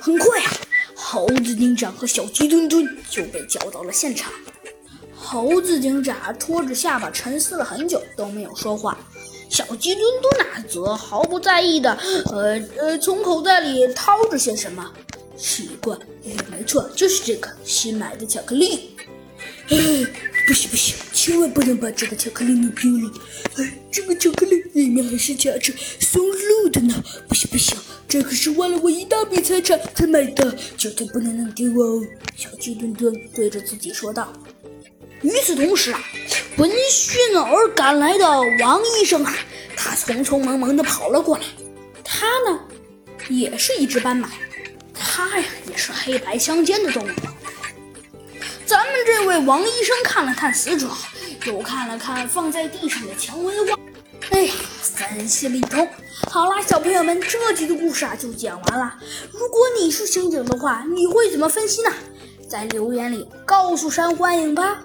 很快啊，猴子警长和小鸡墩墩就被叫到了现场。猴子警长拖着下巴沉思了很久，都没有说话。小鸡墩墩呢，则毫不在意的，呃呃，从口袋里掏着些什么。奇怪，没错，就是这个新买的巧克力。哎，不行不行，千万不能把这个巧克力弄丢了。哎，这个巧克力里面还是夹着松露的呢。不行不行，这可是花了我一大笔财产才买的，绝对不能弄丢哦。小鸡墩墩对着自己说道。与此同时啊，闻讯而赶来的王医生啊，他匆匆忙忙地跑了过来。他呢，也是一只斑马，他呀也是黑白相间的动物。咱们这位王医生看了看死者，又看了看放在地上的蔷薇花，哎呀，分析了一通。好啦，小朋友们，这集的故事啊就讲完了。如果你是刑警的话，你会怎么分析呢？在留言里告诉山欢迎吧。